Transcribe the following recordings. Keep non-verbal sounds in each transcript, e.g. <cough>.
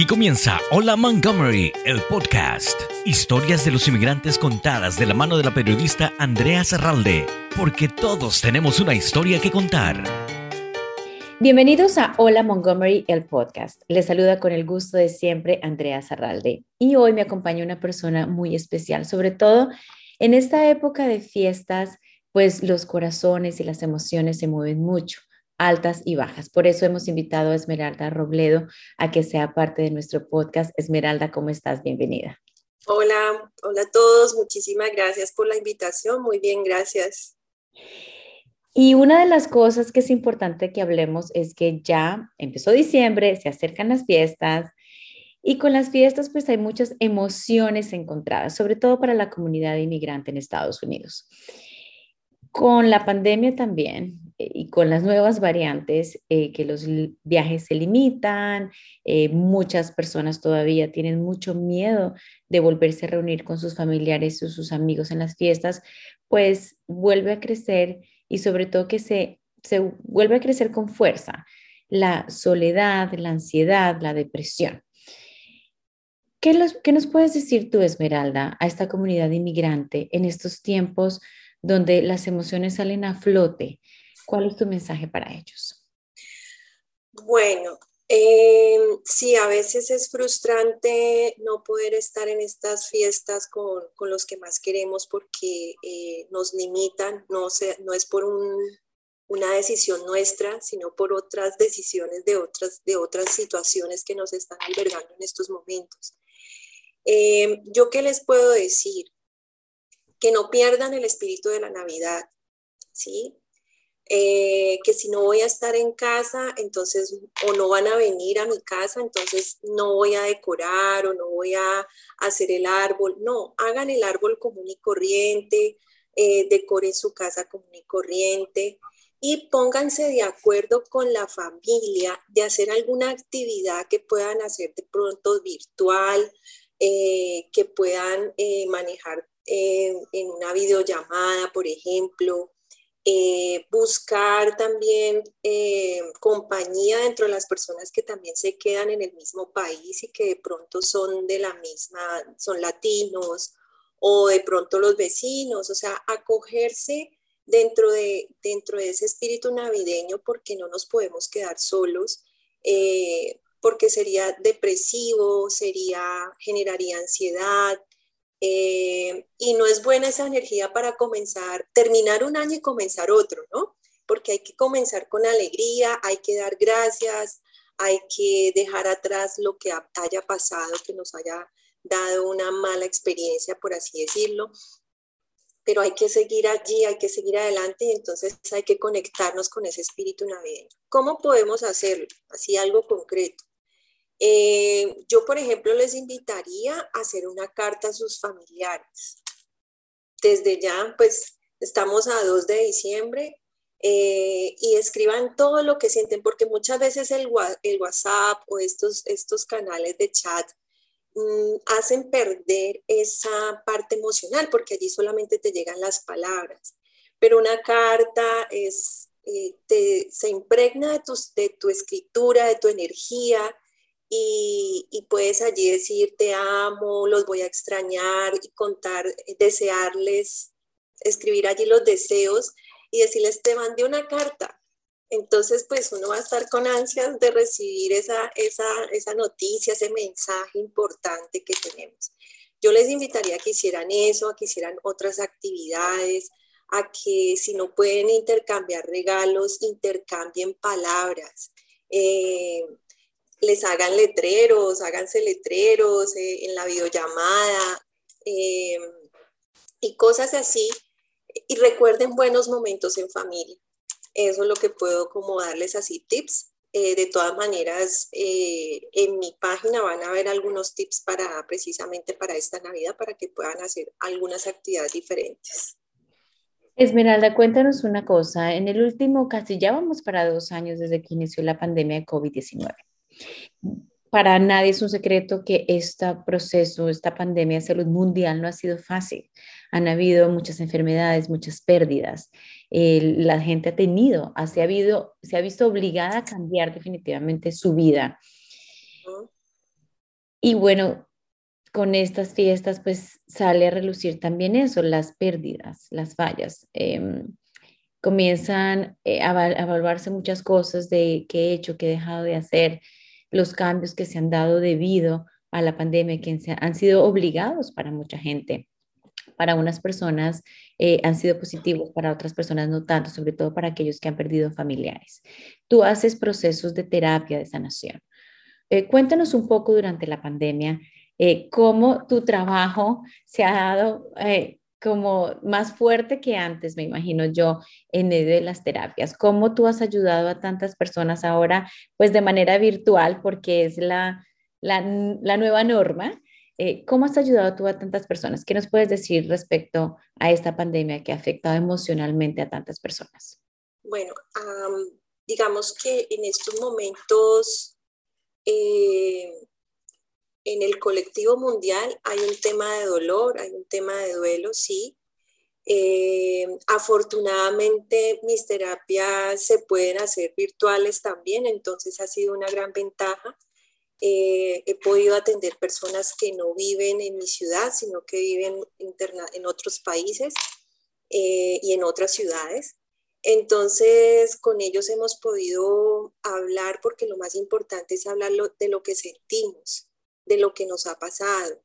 Aquí comienza Hola Montgomery, el podcast. Historias de los inmigrantes contadas de la mano de la periodista Andrea Serralde, porque todos tenemos una historia que contar. Bienvenidos a Hola Montgomery, el podcast. Les saluda con el gusto de siempre Andrea Serralde. Y hoy me acompaña una persona muy especial, sobre todo en esta época de fiestas, pues los corazones y las emociones se mueven mucho altas y bajas. Por eso hemos invitado a Esmeralda Robledo a que sea parte de nuestro podcast. Esmeralda, ¿cómo estás? Bienvenida. Hola, hola a todos. Muchísimas gracias por la invitación. Muy bien, gracias. Y una de las cosas que es importante que hablemos es que ya empezó diciembre, se acercan las fiestas y con las fiestas pues hay muchas emociones encontradas, sobre todo para la comunidad inmigrante en Estados Unidos. Con la pandemia también y con las nuevas variantes, eh, que los viajes se limitan, eh, muchas personas todavía tienen mucho miedo de volverse a reunir con sus familiares o sus amigos en las fiestas, pues vuelve a crecer y sobre todo que se, se vuelve a crecer con fuerza la soledad, la ansiedad, la depresión. ¿Qué, ¿Qué, nos puedes decir tú, Esmeralda, a esta comunidad inmigrante en estos tiempos donde las emociones salen a flote. ¿Cuál es tu mensaje para ellos? Bueno, em, sí, a veces es frustrante no poder estar en estas fiestas con, los que más queremos porque eh, nos limitan, no, no es por una decisión nuestra, sino por otras decisiones de otras, de otras situaciones que nos están albergando en estos momentos. Em, ¿Yo qué les puedo decir? que no pierdan el espíritu de la Navidad, ¿sí? Eh, que si no voy a estar en casa, entonces, o no van a venir a mi casa, entonces no voy a decorar o no voy a hacer el árbol. No, hagan el árbol común y corriente, eh, decoren su casa común y corriente y pónganse de acuerdo con la familia de hacer alguna actividad que puedan hacer de pronto virtual, eh, que puedan manejar en una videollamada, por ejemplo, eh, buscar también eh, compañía dentro de las personas que también se quedan en el mismo país y que de pronto son de la misma, son latinos o de pronto los vecinos, o sea, acogerse dentro de, dentro de ese espíritu navideño porque no nos podemos quedar solos, eh, porque sería depresivo, sería, generaría ansiedad, eh, y no es buena esa energía para comenzar, terminar un año y comenzar otro, ¿no? Porque hay que comenzar con alegría, hay que dar gracias, hay que dejar atrás lo que haya pasado, que nos haya dado una mala experiencia, por así decirlo. Pero hay que seguir allí, hay que seguir adelante y entonces hay que conectarnos con ese espíritu navideño. ¿Cómo podemos hacerlo? Así algo concreto. Eh, yo, por ejemplo, les invitaría a hacer una carta a sus familiares. Desde ya, pues estamos a 2 de diciembre eh, y escriban todo lo que sienten, porque muchas veces el, WhatsApp o estos, estos canales de chat mm, hacen perder esa parte emocional, porque allí solamente te llegan las palabras. Pero una carta es, eh, se impregna de de tu escritura, de tu energía, y, puedes allí decir te amo, los voy a extrañar y contar, eh, desearles, escribir allí los deseos y decirles te mandé una carta. Entonces, pues uno va a estar con ansias de recibir esa, esa, esa noticia, ese mensaje importante que tenemos. Yo les invitaría a que hicieran eso, a que hicieran otras actividades, a que si no pueden intercambiar regalos, intercambien palabras. Eh, les hagan letreros, háganse letreros eh, en la videollamada eh, y cosas así. Y recuerden buenos momentos en familia. Eso es lo que puedo como darles así tips. Eh, de todas maneras, en mi página van a ver algunos tips para precisamente para esta Navidad, para que puedan hacer algunas actividades diferentes. Esmeralda, cuéntanos una cosa. En el último, casi ya vamos para dos años desde que inició la pandemia de COVID-19. Para nadie es un secreto que este proceso, esta pandemia de salud mundial no ha sido fácil. Han habido muchas enfermedades, muchas pérdidas. la gente ha tenido, se ha, habido, se ha visto obligada a cambiar definitivamente su vida. Y bueno, con estas fiestas pues sale a relucir también eso, las pérdidas, las fallas. Em, comienzan eh, a, evaluarse muchas cosas de qué he hecho, qué he dejado de hacer, los cambios que se han dado debido a la pandemia, que han sido obligados para mucha gente. Para unas personas eh, han sido positivos, para otras personas no tanto, sobre todo para aquellos que han perdido familiares. Tú haces procesos de terapia de sanación. Eh, cuéntanos un poco durante la pandemia cómo tu trabajo se ha dado como más fuerte que antes, me imagino yo, en medio de las terapias. ¿Cómo tú has ayudado a tantas personas ahora, pues de manera virtual, porque es la, la, nueva norma? Eh, ¿Cómo has ayudado tú a tantas personas? ¿Qué nos puedes decir respecto a esta pandemia que ha afectado emocionalmente a tantas personas? Bueno, digamos que en estos momentos eh, en el colectivo mundial hay un tema de dolor, hay un tema de duelo, sí. Eh, afortunadamente mis terapias se pueden hacer virtuales también, entonces ha sido una gran ventaja. Eh, he podido atender personas que no viven en mi ciudad, sino que viven en otros países eh, y en otras ciudades. Entonces, con ellos hemos podido hablar porque lo más importante es hablar de lo que sentimos de lo que nos ha pasado,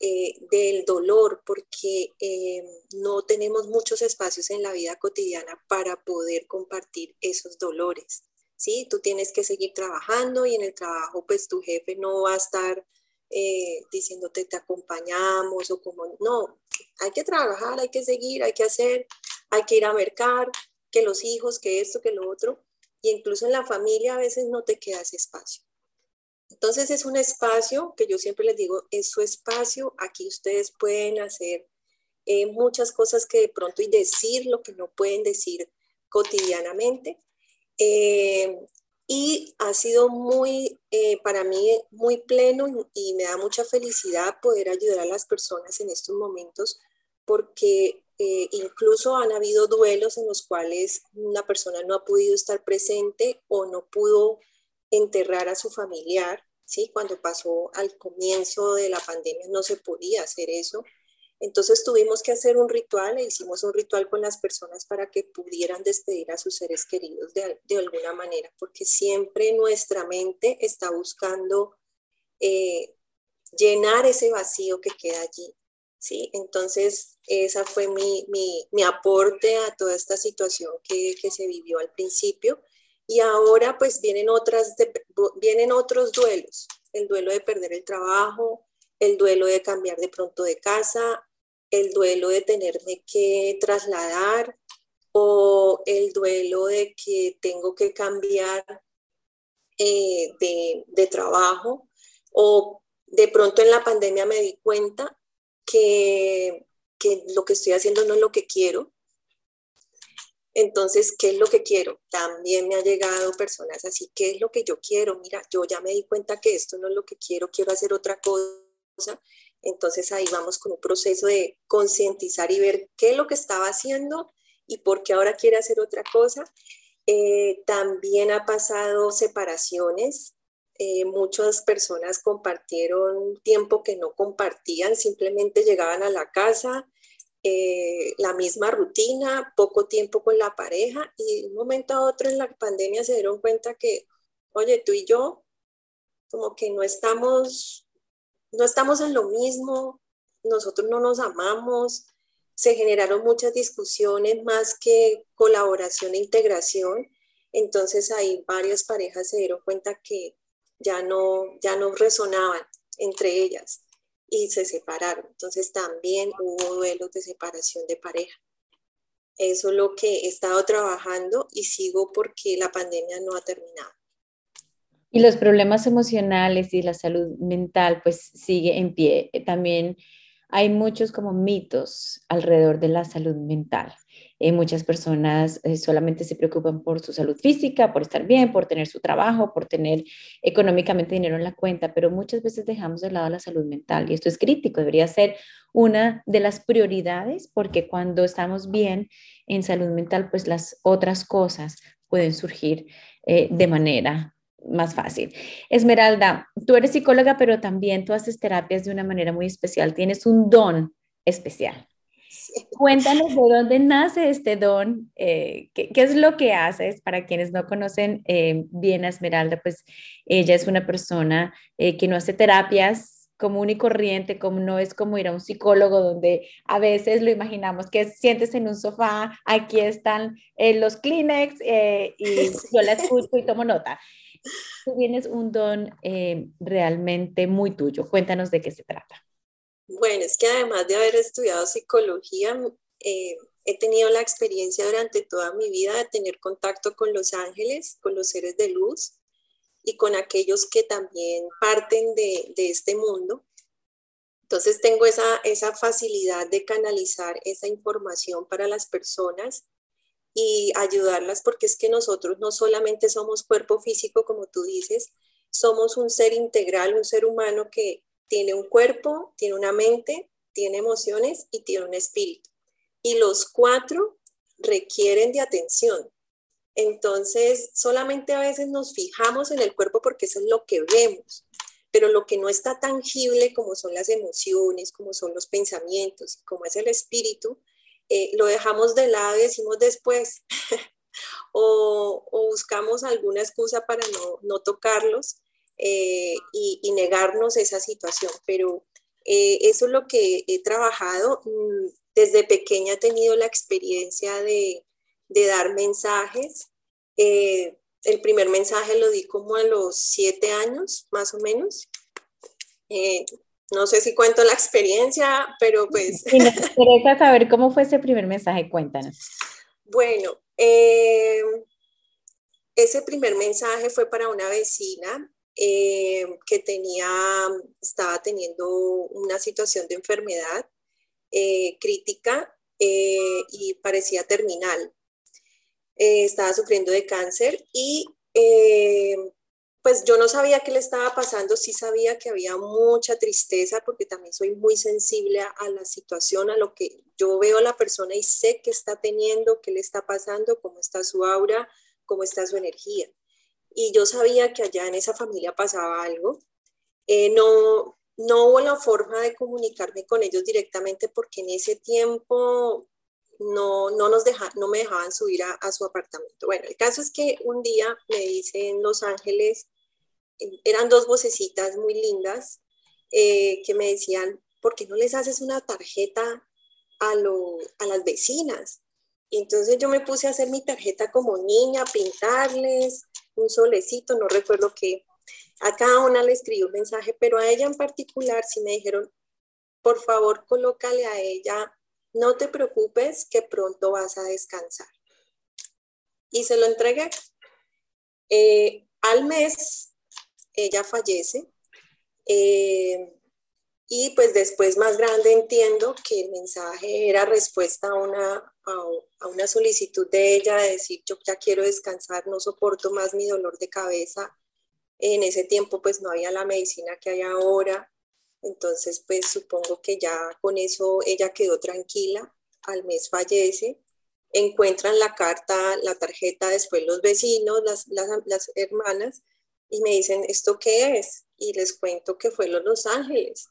eh, del dolor, porque eh, no tenemos muchos espacios en la vida cotidiana para poder compartir esos dolores. ¿sí? Tú tienes que seguir trabajando y en el trabajo pues tu jefe no va a estar eh, diciéndote te acompañamos o como, no, hay que trabajar, hay que seguir, hay que hacer, hay que ir a mercar, que los hijos, que esto, que lo otro. Y incluso en la familia a veces no te queda ese espacio. Entonces es un espacio que yo siempre les digo, es su espacio, aquí ustedes pueden hacer eh, muchas cosas que de pronto y decir lo que no pueden decir cotidianamente. Eh, y ha sido muy, eh, para mí, muy pleno y, y, me da mucha felicidad poder ayudar a las personas en estos momentos porque incluso han habido duelos en los cuales una persona no ha podido estar presente o no pudo enterrar a su familiar, ¿sí? Cuando pasó al comienzo de la pandemia no se podía hacer eso. Entonces tuvimos que hacer un ritual e hicimos un ritual con las personas para que pudieran despedir a sus seres queridos de, alguna manera, porque siempre nuestra mente está buscando eh, llenar ese vacío que queda allí. ¿sí? Entonces, esa fue mi, mi, mi aporte a toda esta situación que, que se vivió al principio y ahora pues vienen, otras vienen otros duelos, el duelo de perder el trabajo, el duelo de cambiar de pronto de casa, el duelo de tenerme que trasladar o el duelo de que tengo que cambiar eh, de, de trabajo o de pronto en la pandemia me di cuenta que, que lo que estoy haciendo no es lo que quiero entonces, ¿qué es lo que quiero? También me ha llegado personas así, ¿qué es lo que yo quiero? Mira, yo ya me di cuenta que esto no es lo que quiero, quiero hacer otra cosa. Entonces ahí vamos con un proceso de concientizar y ver qué es lo que estaba haciendo y por qué ahora quiere hacer otra cosa. Eh, también ha pasado separaciones. Eh, muchas personas compartieron tiempo que no compartían, simplemente llegaban a la casa, eh, la misma rutina, poco tiempo con la pareja y de un momento a otro en la pandemia se dieron cuenta que, oye, tú y yo como que no estamos, no estamos en lo mismo, nosotros no nos amamos, se generaron muchas discusiones más que colaboración e integración, entonces ahí varias parejas se dieron cuenta que ya no, ya no resonaban entre ellas y se separaron. Entonces también hubo duelos de separación de pareja. Eso es lo que he estado trabajando y sigo porque la pandemia no ha terminado. Y los problemas emocionales y la salud mental pues sigue en pie. También hay muchos como mitos alrededor de la salud mental. Eh, muchas personas eh, solamente se preocupan por su salud física, por estar bien, por tener su trabajo, por tener económicamente dinero en la cuenta, pero muchas veces dejamos de lado la salud mental y esto es crítico, debería ser una de las prioridades porque cuando estamos bien en salud mental, pues las otras cosas pueden surgir eh, de manera más fácil. Esmeralda, tú eres psicóloga, pero también tú haces terapias de una manera muy especial. Tienes un don especial. Cuéntanos de dónde nace este don, eh, ¿qué, es lo que haces para quienes no conocen eh, bien a Esmeralda, pues ella es una persona eh, que no hace terapias común y corriente, como no es como ir a un psicólogo donde a veces lo imaginamos que sientes en un sofá, aquí están los Kleenex y <laughs> yo la escucho y tomo nota. Tú tienes un don realmente muy tuyo. Cuéntanos de qué se trata. Bueno, es que además de haber estudiado psicología, eh, he tenido la experiencia durante toda mi vida de tener contacto con los ángeles, con los seres de luz y con aquellos que también parten de, este mundo. Entonces tengo esa, esa facilidad de canalizar esa información para las personas y ayudarlas porque es que nosotros no solamente somos cuerpo físico, como tú dices, somos un ser integral, un ser humano que, tiene un cuerpo, tiene una mente, tiene emociones y tiene un espíritu. Y los cuatro requieren de atención. Entonces, solamente a veces nos fijamos en el cuerpo porque eso es lo que vemos, pero lo que no está tangible como son las emociones, como son los pensamientos, como es el espíritu, eh, lo dejamos de lado y decimos después, <laughs> o, buscamos alguna excusa para no, no tocarlos eh, y, negarnos esa situación. Pero eh, eso es lo que he trabajado. Mm, desde pequeña he tenido la experiencia de, dar mensajes. Eh, el primer mensaje lo di como a los siete años, más o menos. no sé si cuento la experiencia, pero pues... Sí, nos interesa saber cómo fue ese primer mensaje, cuéntanos. Bueno, ese primer mensaje fue para una vecina eh, que tenía, estaba teniendo una situación de enfermedad eh, crítica eh, y parecía terminal. estaba sufriendo de cáncer y pues yo no sabía qué le estaba pasando, sí sabía que había mucha tristeza porque también soy muy sensible a, a, la situación, a lo que yo veo a la persona y sé qué está teniendo, qué le está pasando, cómo está su aura, cómo está su energía y yo sabía que allá en esa familia pasaba algo. Eh, no, no hubo la forma de comunicarme con ellos directamente porque en ese tiempo no, no, nos deja, no me dejaban subir a, su apartamento. Bueno, el caso es que un día me dicen Los Ángeles, eran dos vocecitas muy lindas eh, que me decían, ¿por qué no les haces una tarjeta a, a las vecinas? Y entonces yo me puse a hacer mi tarjeta como niña, pintarles, un solecito, no recuerdo qué. A cada una le escribí un mensaje, pero a ella en particular sí me dijeron, por favor, colócale a ella, no te preocupes que pronto vas a descansar. Y se lo entregué. Eh, al mes, ella fallece. Eh, y pues después más grande entiendo que el mensaje era respuesta a una, a, una solicitud de ella de decir yo ya quiero descansar, no soporto más mi dolor de cabeza. En ese tiempo pues no había la medicina que hay ahora, entonces pues supongo que ya con eso ella quedó tranquila, al mes fallece, encuentran la carta, la tarjeta después los vecinos, las, las, hermanas y me dicen, ¿esto qué es? Y les cuento que fue Los Ángeles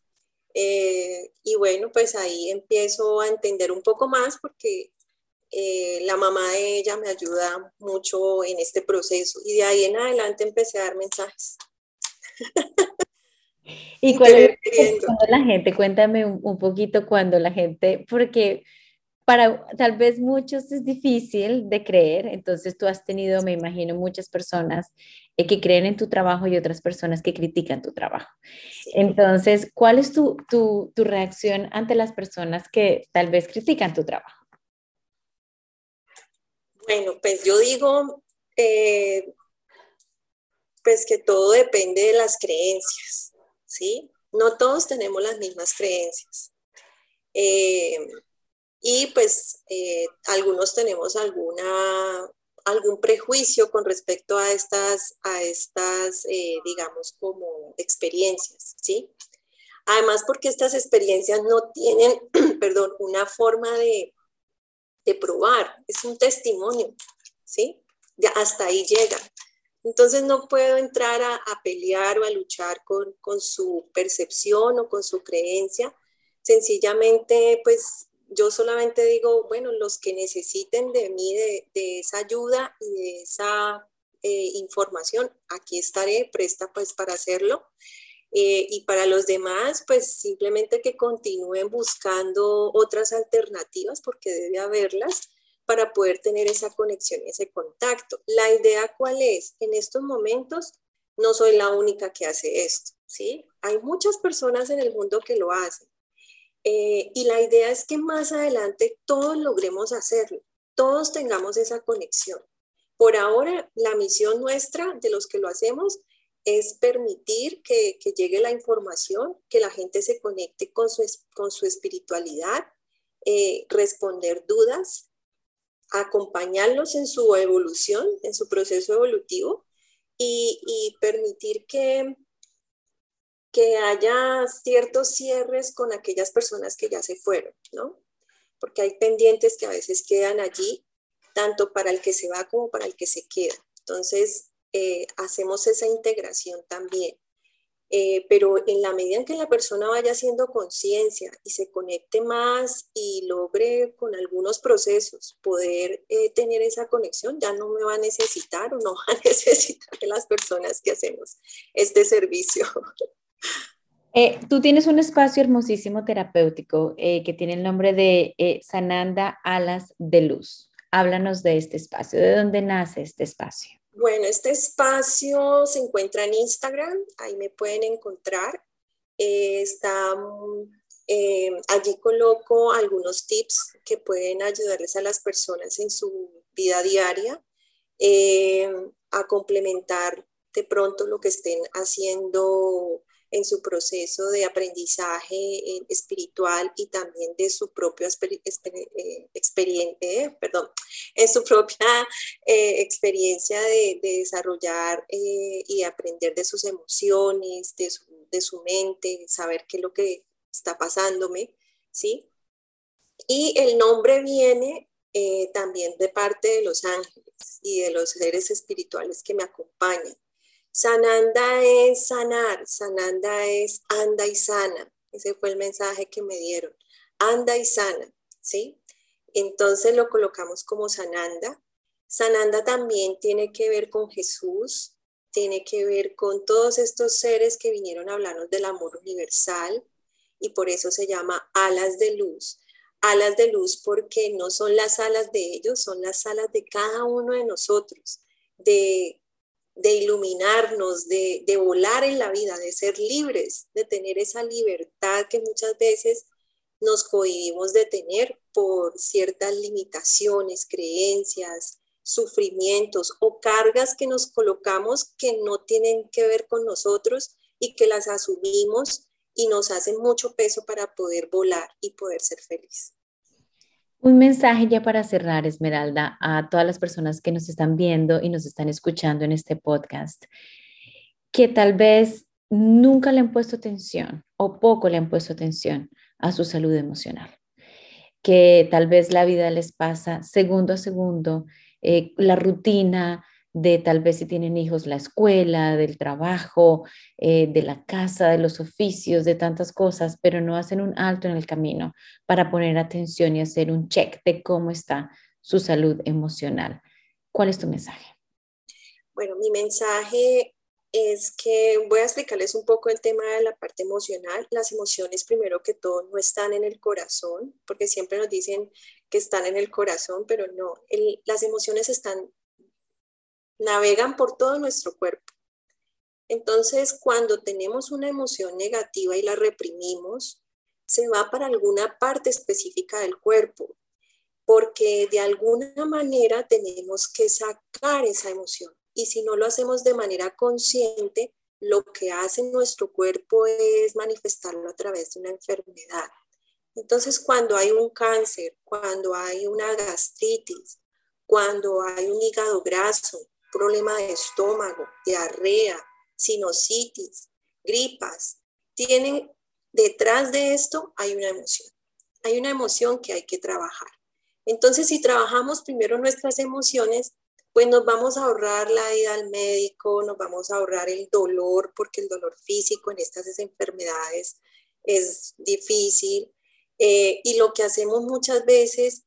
eh, y bueno, pues ahí empiezo a entender un poco más porque eh, la mamá de ella me ayuda mucho en este proceso y de ahí en adelante empecé a dar mensajes. ¿Y <laughs> cuál es cuando la gente? Cuéntame un, un, poquito cuando la gente, porque para tal vez muchos es difícil de creer, entonces tú has tenido, me imagino, muchas personas eh, que creen en tu trabajo y otras personas que critican tu trabajo. Entonces, ¿cuál es tu, tu, tu, reacción ante las personas que tal vez critican tu trabajo? Bueno, pues yo digo, eh, pues que todo depende de las creencias, ¿sí? No todos tenemos las mismas creencias. Eh, y pues eh, algunos tenemos alguna, algún prejuicio con respecto a estas, a estas digamos, como experiencias, ¿sí? Además, porque estas experiencias no tienen, <clears throat> perdón, una forma de, de probar, es un testimonio, ¿sí? hasta ahí llega. Entonces no puedo entrar a, pelear o a luchar con, su percepción o con su creencia. Sencillamente, pues yo solamente digo, bueno, los que necesiten de mí, de, esa ayuda y de esa eh, información, aquí estaré presta pues para hacerlo. Eh, y para los demás, pues simplemente que continúen buscando otras alternativas, porque debe haberlas, para poder tener esa conexión y ese contacto. La idea cuál es? En estos momentos no soy la única que hace esto, ¿sí? Hay muchas personas en el mundo que lo hacen. Eh, y la idea es que más adelante todos logremos hacerlo, todos tengamos esa conexión. Por ahora, la misión nuestra de los que lo hacemos es permitir que, llegue la información, que la gente se conecte con su, con su espiritualidad, eh, responder dudas, acompañarlos en su evolución, en su proceso evolutivo y, permitir que, que haya ciertos cierres con aquellas personas que ya se fueron, ¿no? Porque hay pendientes que a veces quedan allí, tanto para el que se va como para el que se queda. Entonces, eh, hacemos esa integración también. Eh, pero en la medida en que la persona vaya haciendo conciencia y se conecte más y logre con algunos procesos poder eh, tener esa conexión, ya no me va a necesitar o no <laughs> va a necesitar de las personas que hacemos este servicio. <laughs> Tú tienes un espacio hermosísimo terapéutico que tiene el nombre de Sananda Alas de Luz. Háblanos de este espacio, ¿de dónde nace este espacio? Bueno, este espacio se encuentra en Instagram, ahí me pueden encontrar. Eh, está, eh, allí coloco algunos tips que pueden ayudarles a las personas en su vida diaria eh, a complementar de pronto lo que estén haciendo en su proceso de aprendizaje eh, espiritual y también de su <laughs> propia eh, experiencia, eh, perdón, en su propia experiencia de, desarrollar y aprender de sus emociones, de su, de su mente, saber qué es lo que está pasándome, ¿sí? Y el nombre viene también de parte de los ángeles y de los seres espirituales que me acompañan. Sananda es sanar, sananda es anda y sana. Ese fue el mensaje que me dieron. Anda y sana, ¿sí? Entonces lo colocamos como sananda. Sananda también tiene que ver con Jesús, tiene que ver con todos estos seres que vinieron a hablarnos del amor universal y por eso se llama alas de luz. Alas de luz porque no son las alas de ellos, son las alas de cada uno de nosotros, de de iluminarnos, de, volar en la vida, de ser libres, de tener esa libertad que muchas veces nos cohibimos de tener por ciertas limitaciones, creencias, sufrimientos o cargas que nos colocamos que no tienen que ver con nosotros y que las asumimos y nos hacen mucho peso para poder volar y poder ser feliz. Un mensaje ya para cerrar, Esmeralda, a todas las personas que nos están viendo y nos están escuchando en este podcast, que tal vez nunca le han puesto atención o poco le han puesto atención a su salud emocional, que tal vez la vida les pasa segundo a segundo, eh, la rutina, de tal vez si tienen hijos, la escuela, del trabajo, eh, de la casa, de los oficios, de tantas cosas, pero no hacen un alto en el camino para poner atención y hacer un check de cómo está su salud emocional. ¿Cuál es tu mensaje? Bueno, mi mensaje es que voy a explicarles un poco el tema de la parte emocional. Las emociones, primero que todo, no están en el corazón, porque siempre nos dicen que están en el corazón, pero no, las emociones están navegan por todo nuestro cuerpo. Entonces, cuando tenemos una emoción negativa y la reprimimos, se va para alguna parte específica del cuerpo, porque de alguna manera tenemos que sacar esa emoción. Y si no lo hacemos de manera consciente, lo que hace nuestro cuerpo es manifestarlo a través de una enfermedad. Entonces, cuando hay un cáncer, cuando hay una gastritis, cuando hay un hígado graso, problema de estómago, diarrea, sinusitis, gripas, tienen detrás de esto hay una emoción. Hay una emoción que hay que trabajar. Entonces, si trabajamos primero nuestras emociones, pues nos vamos a ahorrar la ida al médico, nos vamos a ahorrar el dolor, porque el dolor físico en estas enfermedades es difícil. Eh, y lo que hacemos muchas veces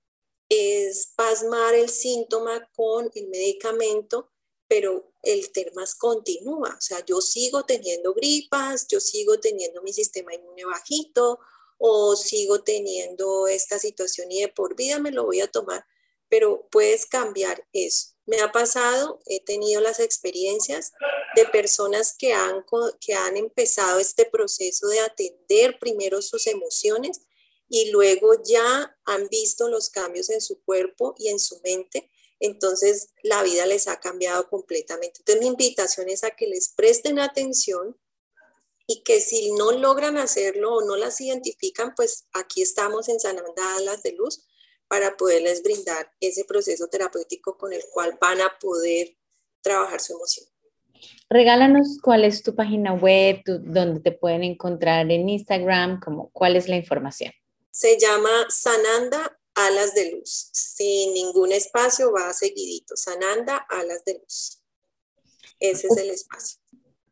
es pasmar el síntoma con el medicamento, pero el tema continúa. O sea, yo sigo teniendo gripas, yo sigo teniendo mi sistema inmune bajito o sigo teniendo esta situación y de por vida me lo voy a tomar, pero puedes cambiar eso. Me ha pasado, he tenido las experiencias de personas que han, que han empezado este proceso de atender primero sus emociones y luego ya han visto los cambios en su cuerpo y en su mente, entonces la vida les ha cambiado completamente. Entonces mi invitación es a que les presten atención y que si no logran hacerlo o no las identifican, pues aquí estamos en Sananda Alas de Luz para poderles brindar ese proceso terapéutico con el cual van a poder trabajar su emoción. Regálanos cuál es tu página web, donde te pueden encontrar en Instagram, como, cuál es la información. Se llama Sananda Alas de Luz. Sin ningún espacio, va seguidito. Sananda Alas de Luz. Ese es el espacio.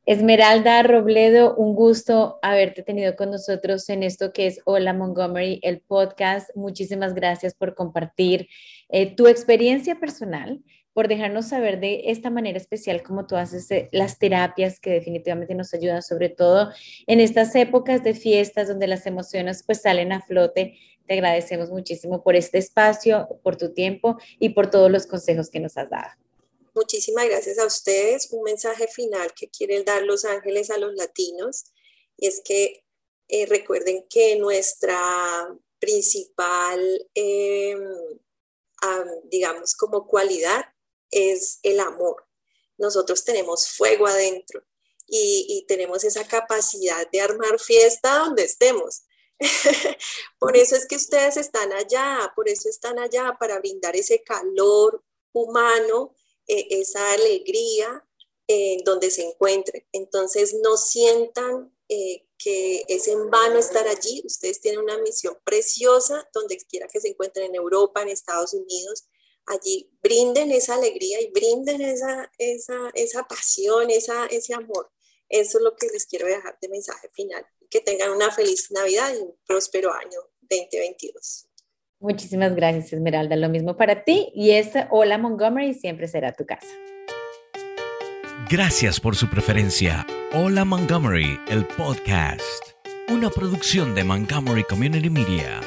Esmeralda Robledo, un gusto haberte tenido con nosotros en esto que es Hola Montgomery, el podcast. Muchísimas gracias por compartir eh, tu experiencia personal, por dejarnos saber de esta manera especial como tú haces eh, las terapias que definitivamente nos ayudan, sobre todo en estas épocas de fiestas donde las emociones pues salen a flote. Te agradecemos muchísimo por este espacio, por tu tiempo y por todos los consejos que nos has dado. Muchísimas gracias a ustedes. Un mensaje final que quieren dar los ángeles a los latinos es que eh, recuerden que nuestra principal, em, digamos, como cualidad es el amor. Nosotros tenemos fuego adentro y, tenemos esa capacidad de armar fiesta donde estemos. <laughs> por eso es que ustedes están allá, por eso están allá, para brindar ese calor humano, eh, esa alegría en donde se encuentren. Entonces no sientan eh, que es en vano estar allí. Ustedes tienen una misión preciosa donde quiera que se encuentren en Europa, en Estados Unidos, allí brinden esa alegría y brinden esa, esa, esa pasión, esa, ese amor. Eso es lo que les quiero dejar de mensaje final. Que tengan una feliz Navidad y un próspero año 2022. Muchísimas gracias, Esmeralda. Lo mismo para ti y esta Hola Montgomery siempre será tu casa. Gracias por su preferencia. Hola Montgomery, el podcast. Una producción de Montgomery Community Media.